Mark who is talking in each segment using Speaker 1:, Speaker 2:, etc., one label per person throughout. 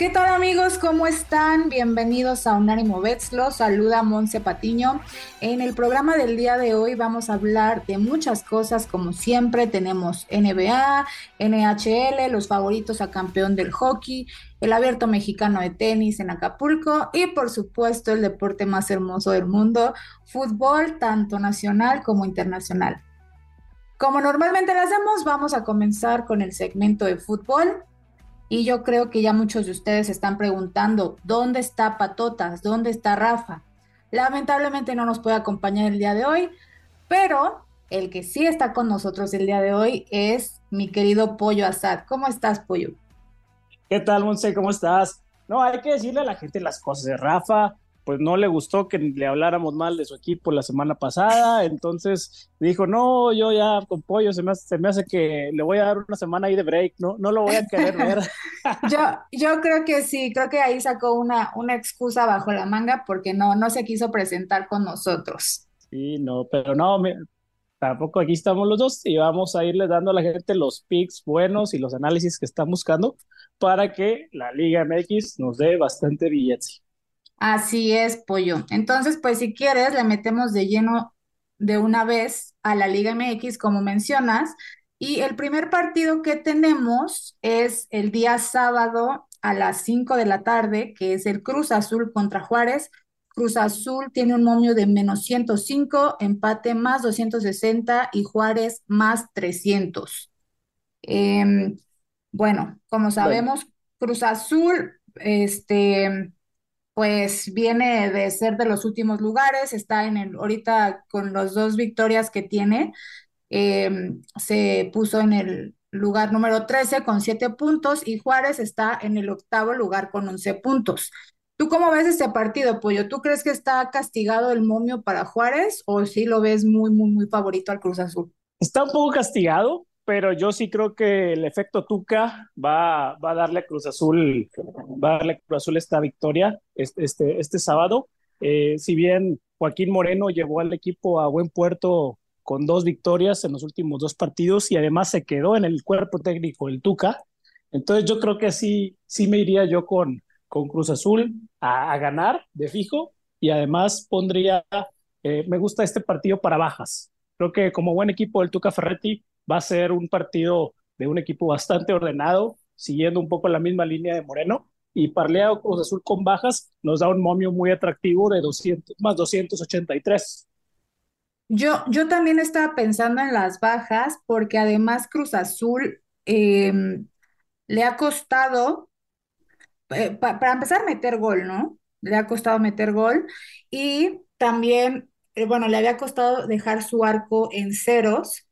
Speaker 1: ¿Qué tal amigos? ¿Cómo están? Bienvenidos a Unánimo Bets. Los saluda Monse Patiño. En el programa del día de hoy vamos a hablar de muchas cosas como siempre. Tenemos NBA, NHL, los favoritos a campeón del hockey, el abierto mexicano de tenis en Acapulco y por supuesto el deporte más hermoso del mundo, fútbol tanto nacional como internacional. Como normalmente lo hacemos, vamos a comenzar con el segmento de fútbol. Y yo creo que ya muchos de ustedes están preguntando, ¿dónde está Patotas? ¿Dónde está Rafa? Lamentablemente no nos puede acompañar el día de hoy, pero el que sí está con nosotros el día de hoy es mi querido Pollo Asad. ¿Cómo estás, Pollo?
Speaker 2: ¿Qué tal, Monse? ¿Cómo estás? No, hay que decirle a la gente las cosas Rafa pues no le gustó que le habláramos mal de su equipo la semana pasada, entonces dijo, no, yo ya con pollo se me hace, se me hace que le voy a dar una semana ahí de break, no, no lo voy a querer ver.
Speaker 1: yo, yo creo que sí, creo que ahí sacó una, una excusa bajo la manga porque no, no se quiso presentar con nosotros.
Speaker 2: Sí, no, pero no, tampoco aquí estamos los dos y vamos a irle dando a la gente los picks buenos y los análisis que están buscando para que la Liga MX nos dé bastante billetes.
Speaker 1: Así es, pollo. Entonces, pues si quieres, le metemos de lleno de una vez a la Liga MX, como mencionas. Y el primer partido que tenemos es el día sábado a las 5 de la tarde, que es el Cruz Azul contra Juárez. Cruz Azul tiene un momio de menos 105, empate más 260 y Juárez más 300. Em, bueno, como sabemos, Cruz Azul, este pues viene de ser de los últimos lugares, está en el, ahorita con las dos victorias que tiene, em, se puso en el lugar número 13 con 7 puntos y Juárez está en el octavo lugar con 11 puntos. ¿Tú cómo ves este partido, Pollo? ¿Tú crees que está castigado el momio para Juárez o sí lo ves muy, muy, muy favorito al Cruz Azul?
Speaker 2: Está un poco castigado, pero yo sí creo que el efecto Tuca va, va a darle a Cruz Azul, va a darle Cruz Azul esta victoria este, este, este sábado. Eh, si bien Joaquín Moreno llevó al equipo a buen puerto con dos victorias en los últimos dos partidos y además se quedó en el cuerpo técnico el Tuca, entonces yo creo que sí, sí me iría yo con, con Cruz Azul a, ganar de fijo y además pondría, eh, me gusta este partido para bajas. Creo que como buen equipo del Tuca Ferretti va a ser un partido de un equipo bastante ordenado, siguiendo un poco la misma línea de Moreno. Y Parleado Cruz Azul con bajas nos da un momio muy atractivo de 200, más 283.
Speaker 1: Yo, yo también estaba pensando en las bajas, porque además Cruz Azul em, le ha costado, eh, para empezar, meter gol, ¿no? Le ha costado meter gol y también, eh, bueno, le había costado dejar su arco en ceros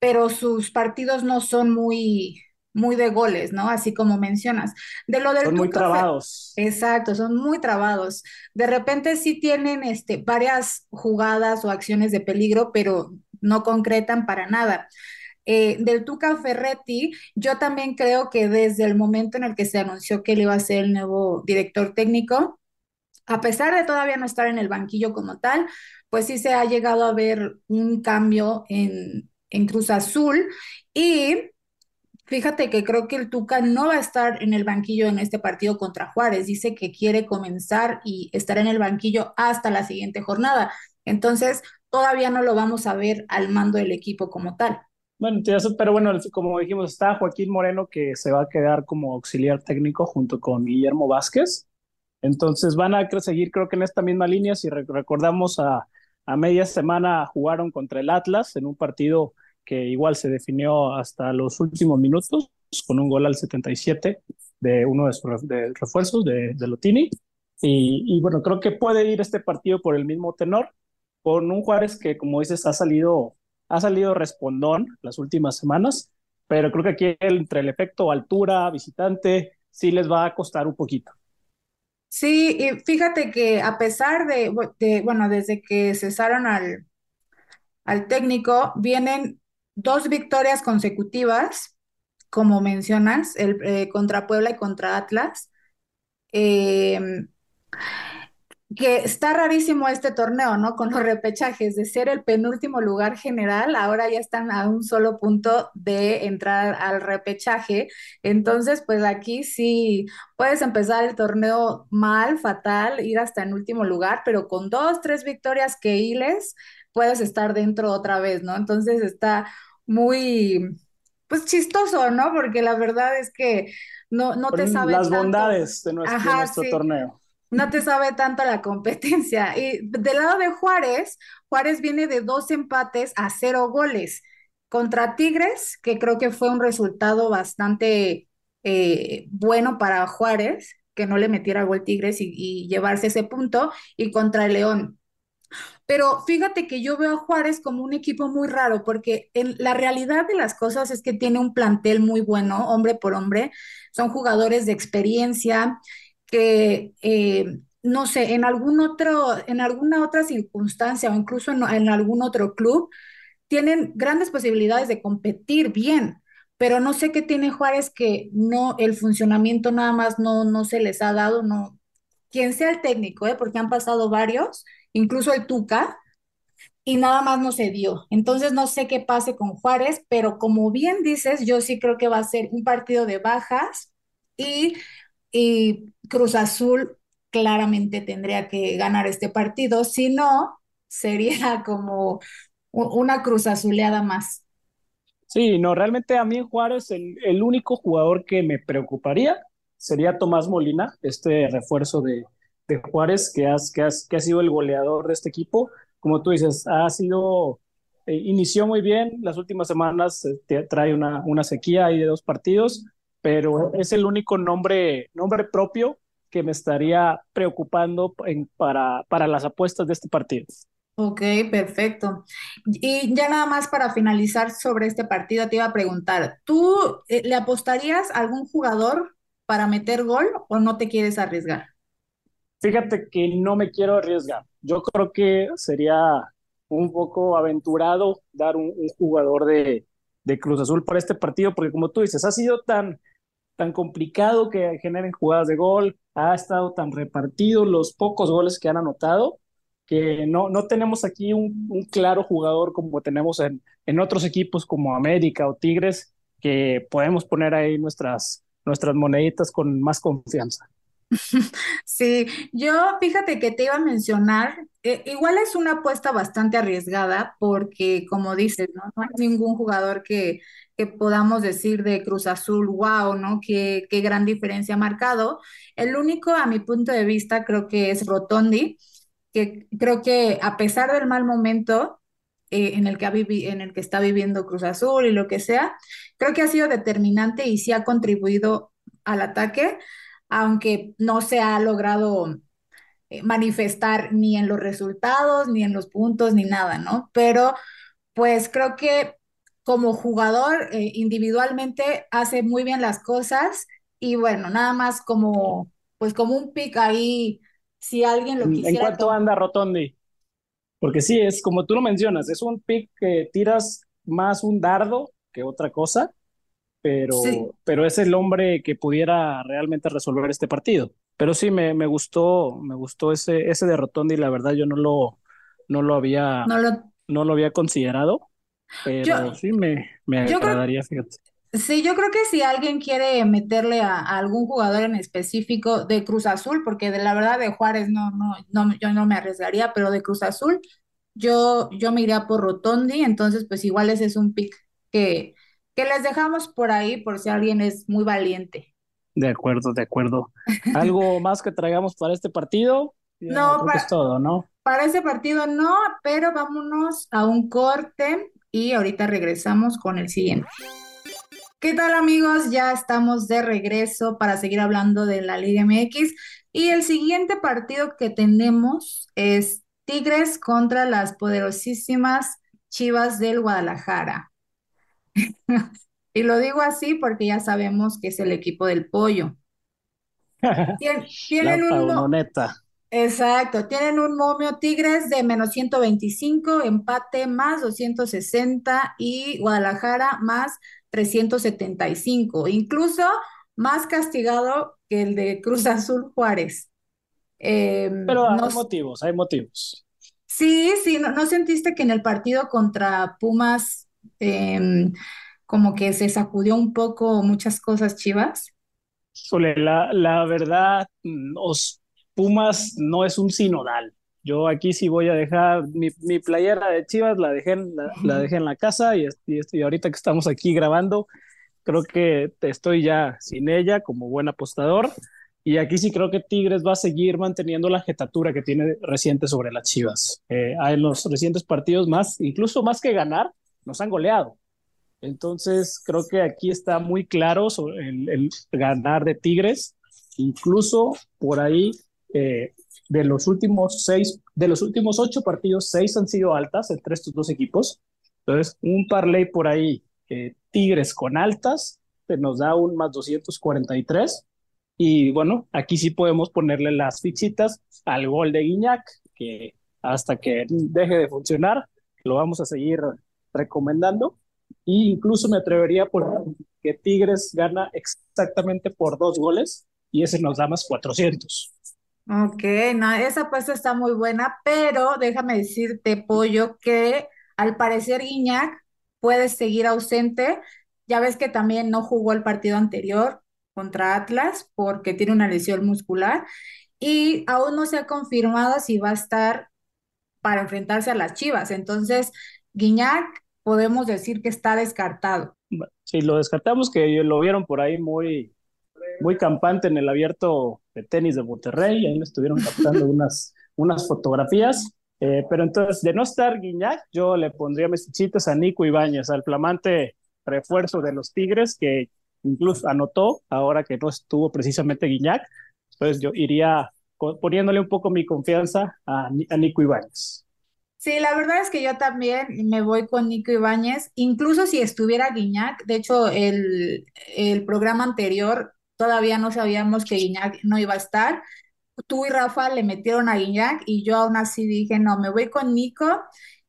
Speaker 1: pero sus partidos no son muy, muy de goles, ¿no? Así como mencionas. De lo del
Speaker 2: son muy trabados.
Speaker 1: Exacto, son muy trabados. De repente sí tienen este, varias jugadas o acciones de peligro, pero no concretan para nada. Eh, del Tuca Ferretti, yo también creo que desde el momento en el que se anunció que él iba a ser el nuevo director técnico, a pesar de todavía no estar en el banquillo como tal, pues sí se ha llegado a ver un cambio en, en Cruz Azul y fíjate que creo que el Tuca no va a estar en el banquillo en este partido contra Juárez. Dice que quiere comenzar y estar en el banquillo hasta la siguiente jornada. Entonces, todavía no lo vamos a ver al mando del equipo como tal.
Speaker 2: Bueno, pero bueno, como dijimos, está Joaquín Moreno que se va a quedar como auxiliar técnico junto con Guillermo Vázquez. Entonces van a seguir, creo que en esta misma línea, si recordamos a a media semana jugaron contra el Atlas en un partido que igual se definió hasta los últimos minutos con un gol al 77 de uno de sus refuerzos de, Lotini. Y, bueno, creo que puede ir este partido por el mismo tenor, con un Juárez que, como dices, ha salido, ha salido respondón las últimas semanas, pero creo que aquí entre el efecto altura, visitante, sí les va a costar un poquito.
Speaker 1: Sí, y fíjate que a pesar de, bueno, desde que cesaron al, al técnico, vienen dos victorias consecutivas, como mencionas, el, eh, contra Puebla y contra Atlas. Eh, que está rarísimo este torneo, ¿no? Con los repechajes, de ser el penúltimo lugar general, ahora ya están a un solo punto de entrar al repechaje. Entonces, pues aquí sí puedes empezar el torneo mal, fatal, ir hasta el último lugar, pero con dos, tres victorias que hiles, puedes estar dentro otra vez, ¿no? Entonces está muy, pues chistoso, ¿no? Porque la verdad es que no, no te sabes
Speaker 2: Las
Speaker 1: tanto.
Speaker 2: bondades de nuestro, de
Speaker 1: Ajá,
Speaker 2: nuestro
Speaker 1: sí
Speaker 2: torneo.
Speaker 1: No te sabe tanto la competencia. Y del lado de Juárez, Juárez viene de dos empates a cero goles contra Tigres, que creo que fue un resultado bastante eh, bueno para Juárez, que no le metiera gol Tigres y, y llevarse ese punto, y contra el León. Pero fíjate que yo veo a Juárez como un equipo muy raro, porque en la realidad de las cosas es que tiene un plantel muy bueno, hombre por hombre, son jugadores de experiencia que, eh, no sé, en algún otro, en alguna otra circunstancia o incluso en, en algún otro club, tienen grandes posibilidades de competir bien. Pero no sé qué tiene Juárez que no, el funcionamiento nada más no, no se les ha dado, no, quien sea el técnico, ¿eh? porque han pasado varios, incluso el Tuca, y nada más no se dio. Entonces no sé qué pase con Juárez, pero como bien dices, yo sí creo que va a ser un partido de bajas y, y Cruz Azul claramente tendría que ganar este partido, si no, sería como una Cruz Azuleada más.
Speaker 2: Sí, no, realmente a mí Juárez el, único jugador que me preocuparía sería Tomás Molina, este refuerzo de, de Juárez que, has, que, has, que ha sido el goleador de este equipo. Como tú dices, ha sido, eh, inició muy bien, las últimas semanas eh, te- trae una, una sequía ahí de dos partidos, pero es el único nombre, nombre propio que me estaría preocupando en- para, para las apuestas de este partido.
Speaker 1: Ok, perfecto. Y ya nada más para finalizar sobre este partido, te iba a preguntar, ¿tú eh, le apostarías a algún jugador para meter gol o no te quieres arriesgar?
Speaker 2: Fíjate que no me quiero arriesgar. Yo creo que sería un poco aventurado dar un, un jugador de, de Cruz Azul para este partido, porque como tú dices, ha sido tan, tan complicado que generen jugadas de gol, ha estado tan repartido los pocos goles que han anotado, que no, no tenemos aquí un, claro jugador como tenemos en, en otros equipos como América o Tigres, que podemos poner ahí nuestras, nuestras moneditas con más confianza.
Speaker 1: Sí, yo fíjate que te iba a mencionar, eh, igual es una apuesta bastante arriesgada porque como dices, ¿no? No hay ningún jugador que, que podamos decir de Cruz Azul, wow, ¿no? Qué, qué gran diferencia ha marcado. El único, a mi punto de vista, creo que es Rotondi, que creo que a pesar del mal momento eh, en el que ha en el que está viviendo Cruz Azul y lo que sea, creo que ha sido determinante y sí ha contribuido al ataque aunque no se ha logrado eh, manifestar ni en los resultados, ni en los puntos, ni nada, ¿no? Pero pues creo que como jugador eh, individualmente hace muy bien las cosas y bueno, nada más como, pues como un pick ahí, si alguien lo
Speaker 2: ¿En, en
Speaker 1: quisiera
Speaker 2: cuánto
Speaker 1: tomar.
Speaker 2: anda Rotondi? Porque sí, es como tú lo mencionas, es un pick que tiras más un dardo que otra cosa,
Speaker 1: Sí,
Speaker 2: pero, pero es el hombre que pudiera realmente resolver este partido. Pero sí, me, me gustó, me gustó ese, ese de Rotondi, la verdad yo no lo, no lo había,
Speaker 1: no lo,
Speaker 2: no lo había considerado,
Speaker 1: yo,
Speaker 2: pero sí me, me
Speaker 1: yo creo,
Speaker 2: agradaría, fíjate.
Speaker 1: Sí, yo creo que si alguien quiere meterle a, a algún jugador en específico de Cruz Azul, porque de la verdad de Juárez no, no, no, yo no me arriesgaría, pero de Cruz Azul, yo, yo me iría por Rotondi, entonces pues igual ese es un pick que, que les dejamos por ahí por si alguien es muy valiente.
Speaker 2: De acuerdo, de acuerdo. ¿Algo más que traigamos para este partido? Ya
Speaker 1: No,
Speaker 2: creo que es
Speaker 1: para,
Speaker 2: todo, ¿no?
Speaker 1: para ese partido no, pero vámonos a un corte y ahorita regresamos con el siguiente. ¿Qué tal amigos? Ya estamos de regreso para seguir hablando de la Liga MX y el siguiente partido que tenemos es Tigres contra las poderosísimas Chivas del Guadalajara. Y lo digo así porque ya sabemos que es el equipo del pollo.
Speaker 2: La
Speaker 1: Tienen un. Exacto, tienen un momio Tigres de menos 125, empate más 260 y Guadalajara más 375, incluso más castigado que el de Cruz Azul Juárez.
Speaker 2: Em, Pero hay motivos, hay motivos.
Speaker 1: Sí, sí, ¿no, sentiste que en el partido contra Pumas em, como que se sacudió un poco muchas cosas Chivas?
Speaker 2: la, la verdad, mm, os Pumas no es un sinodal. Yo aquí sí voy a dejar mi, mi playera de Chivas, la dejé en la, casa y, y, ahorita que estamos aquí grabando, creo que estoy ya sin ella como buen apostador. Y aquí sí creo que Tigres va a seguir manteniendo la jetatura que tiene reciente sobre las Chivas. Eh, en los recientes partidos más, incluso más que ganar, nos han goleado. Entonces creo que aquí está muy claro el ganar de Tigres. Incluso por ahí eh, de los últimos seis, de los últimos ocho partidos, seis han sido altas entre estos dos equipos. Entonces, un parlay por ahí, eh, Tigres con altas, nos da un más 243. Y bueno, aquí sí podemos ponerle las fichitas al gol de Guiñac, que hasta que deje de funcionar, lo vamos a seguir recomendando. E incluso me atrevería por que Tigres gana exactamente por dos goles y ese nos da más 400.
Speaker 1: Ok, no, esa apuesta está muy buena, pero déjame decirte, Pollo, que al parecer Guiñac puede seguir ausente. Ya ves que también no jugó el partido anterior contra Atlas porque tiene una lesión muscular y aún no se ha confirmado si va a estar para enfrentarse a las Chivas. Entonces, Guiñac podemos decir que está descartado.
Speaker 2: Sí, lo descartamos, que lo vieron por ahí muy, muy campante en el abierto de tenis de Monterrey, ahí me estuvieron captando unas, unas fotografías. Eh, pero entonces, de no estar Guiñac, yo le pondría mis fichitas a Nico Ibáñez, al flamante refuerzo de los Tigres, que incluso anotó ahora que no estuvo precisamente Guiñac. Entonces, yo iría poniéndole un poco mi confianza a, a Nico Ibáñez.
Speaker 1: Sí, la verdad es que yo también me voy con Nico Ibáñez, incluso si estuviera Guiñac. De hecho, el, el programa anterior todavía no sabíamos que Guiñac no iba a estar. Tú y Rafa le metieron a Guiñac y yo aún así dije, no, me voy con Nico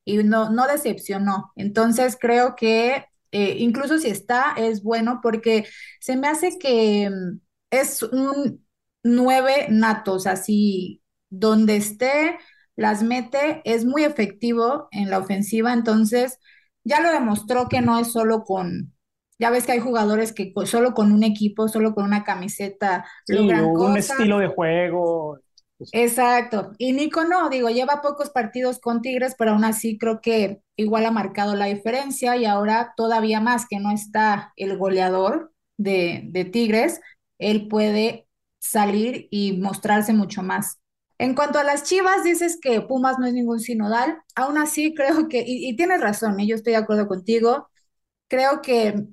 Speaker 1: y no, no decepcionó. Entonces creo que eh, incluso si está, es bueno porque se me hace que mm, es un nueve natos, así donde esté, las mete, es muy efectivo en la ofensiva, entonces ya lo demostró que no es solo con, ya ves que hay jugadores que solo con un equipo, solo con una camiseta
Speaker 2: sí, un estilo de juego.
Speaker 1: Exacto. Y Nico no, digo, lleva pocos partidos con Tigres, pero aún así creo que igual ha marcado la diferencia y ahora todavía más que no está el goleador de, de Tigres, él puede salir y mostrarse mucho más. En cuanto a las Chivas, dices que Pumas no es ningún sinodal. Aún así, creo que, y, y tienes razón, ¿eh? yo estoy de acuerdo contigo. Creo que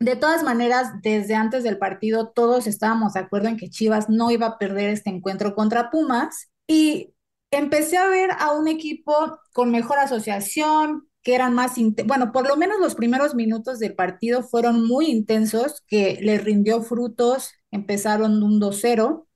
Speaker 1: de todas maneras, desde antes del partido todos estábamos de acuerdo en que Chivas no iba a perder este encuentro contra Pumas y empecé a ver a un equipo con mejor asociación, que eran más, bueno, por lo menos los primeros minutos del partido fueron muy intensos, que les rindió frutos, empezaron un 2-0,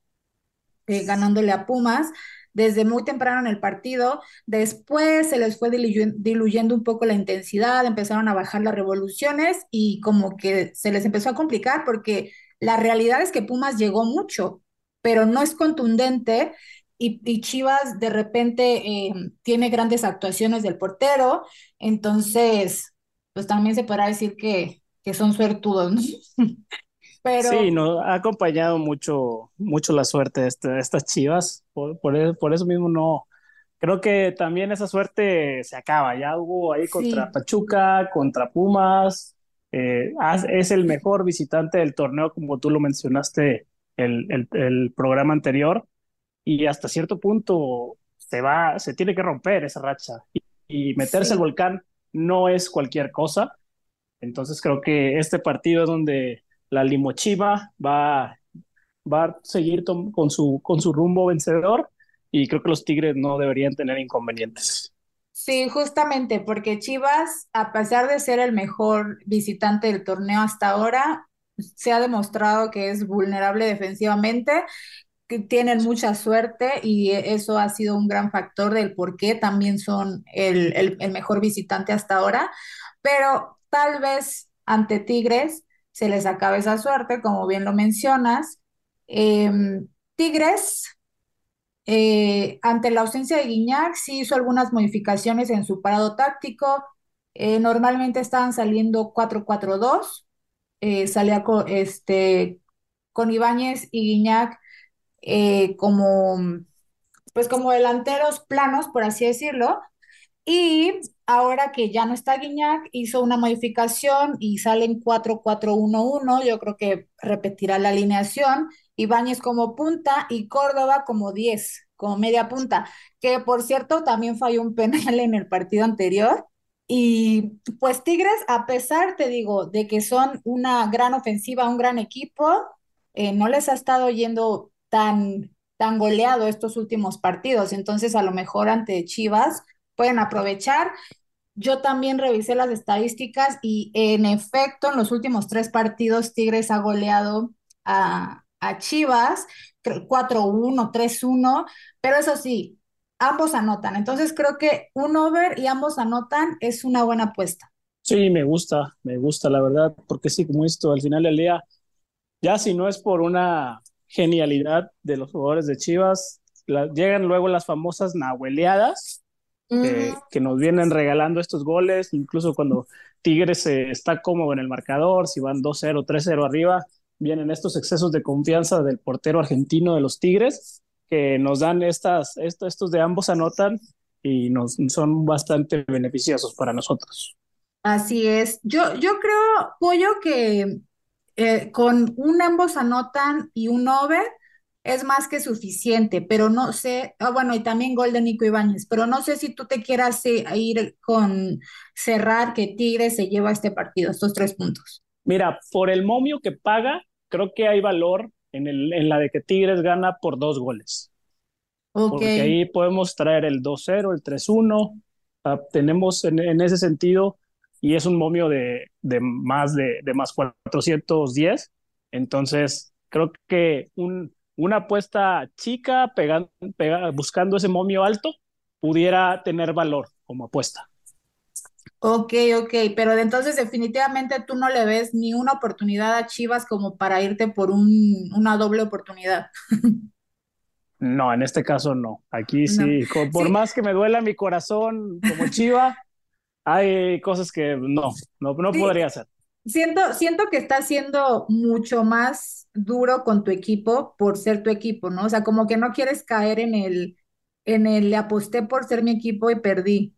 Speaker 1: eh, ganándole a Pumas desde muy temprano en el partido, después se les fue diluyendo un poco la intensidad, empezaron a bajar las revoluciones y como que se les empezó a complicar porque la realidad es que Pumas llegó mucho, pero no es contundente y, Chivas de repente eh, tiene grandes actuaciones del portero, entonces pues también se podrá decir que, que son suertudos, ¿no?
Speaker 2: Sí, nos ha acompañado mucho, mucho la suerte de, este, estas chivas. Por, e, por, eso mismo no. Creo que también esa suerte se acaba. Ya hubo ahí contra Pachuca, contra Pumas. Eh, es el mejor visitante del torneo, como tú lo mencionaste el, el, el programa anterior. Y hasta cierto punto se va, se tiene que romper esa racha. Y, meterse al volcán no es cualquier cosa. Entonces creo que este partido es donde la Limochiva va, va a seguir con su, con su rumbo vencedor y creo que los Tigres no deberían tener inconvenientes.
Speaker 1: Sí, justamente, porque Chivas, a pesar de ser el mejor visitante del torneo hasta ahora, se ha demostrado que es vulnerable defensivamente. tienen mucha suerte y eso ha sido un gran factor del por qué también son el, el, mejor visitante hasta ahora, pero tal vez ante Tigres se les acabe esa suerte, como bien lo mencionas. Em, Tigres, eh, ante la ausencia de Guiñac, sí hizo algunas modificaciones en su parado táctico. Eh, normalmente estaban saliendo 4-4-2, eh, salía con, este, con Ibáñez y Guiñac como, pues como delanteros planos, por así decirlo. Y ahora que ya no está Guiñac, hizo una modificación y salen 4-4-1-1. Yo creo que repetirá la alineación. Ibáñez como punta y Córdoba como 10, como media punta. Que por cierto también falló un penal en el partido anterior. Y pues Tigres, a pesar, te digo, de que son una gran ofensiva, un gran equipo, eh, no les ha estado yendo tan, tan goleado estos últimos partidos. Entonces, a lo mejor ante Chivas pueden aprovechar. Yo también revisé las estadísticas y en efecto, en los últimos tres partidos, Tigres ha goleado a, a Chivas 4-1, 3-1, pero eso sí, ambos anotan. Entonces creo que un over y ambos anotan es una buena apuesta.
Speaker 2: Sí, me gusta, me gusta la verdad, porque sí, como esto, al final del día, ya si no es por una genialidad de los jugadores de Chivas. llegan luego las famosas nahueleadas que nos vienen regalando estos goles, incluso cuando Tigres está cómodo en el marcador, si van 2-0, 3-0 arriba, vienen estos excesos de confianza del portero argentino de los Tigres que nos dan estas, estos de ambos anotan y nos son bastante beneficiosos para nosotros.
Speaker 1: Así es. Yo, yo creo, Pollo, que eh, con un ambos anotan y un over es más que suficiente, pero no sé, ah, bueno, y también gol de Nico Ibáñez, pero no sé si tú te quieras eh, ir con cerrar que Tigres se lleva este partido, estos tres puntos.
Speaker 2: Mira, por el momio que paga, creo que hay valor en, el, en la de que Tigres gana por dos goles. Porque ahí podemos traer el 2-0, el 3-1. Ah, tenemos en, en, ese sentido y es un momio de, de más de, de, más 410. Entonces, creo que un, una apuesta chica buscando ese momio alto pudiera tener valor como apuesta.
Speaker 1: Ok, ok, pero entonces definitivamente tú no le ves ni una oportunidad a Chivas como para irte por un, una doble oportunidad.
Speaker 2: No, en este caso no. Aquí sí, por más que me duela mi corazón como Chiva, hay cosas que no, no, no podría hacer.
Speaker 1: Siento, siento que está siendo mucho más duro con tu equipo por ser tu equipo, ¿no? O sea, como que no quieres caer en el, en el le aposté por ser mi equipo y perdí.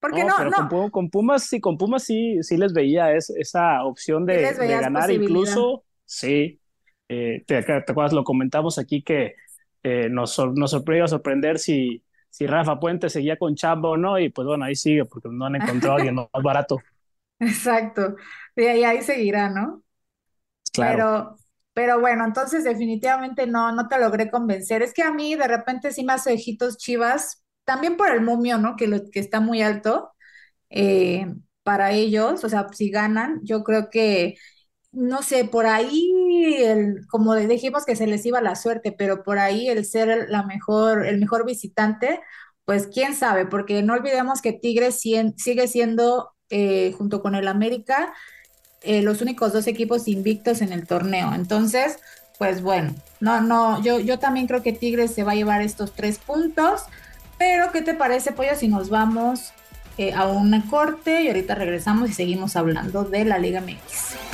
Speaker 2: Porque no, no. Con, Pumas sí, con Pumas sí, sí les veía esa opción de, ganar, incluso, sí. Eh, te, te acuerdas, lo comentamos aquí que eh, nos, nos sorprendió sorprender si, si Rafa Puente seguía con chamba o no, y pues bueno, ahí sigue, porque no han encontrado a alguien más barato.
Speaker 1: Exacto, y ahí, ahí seguirá, ¿no? Claro. Pero, pero bueno, entonces definitivamente no, no te logré convencer. Es que a mí de repente sí me hace ojitos chivas, también por el momio, ¿no? Que, lo, que está muy alto eh, para ellos, o sea, si ganan, yo creo que, no sé, por ahí, el, como dijimos que se les iba la suerte, pero por ahí el ser la mejor, el mejor visitante, pues quién sabe, porque no olvidemos que Tigres sigue siendo, eh, junto con el América, eh, los únicos dos equipos invictos en el torneo. Entonces, pues bueno, no, no, yo, yo también creo que Tigres se va a llevar estos tres puntos. Pero, ¿qué te parece, Pollo, si nos vamos eh, a un corte y ahorita regresamos y seguimos hablando de la Liga MX?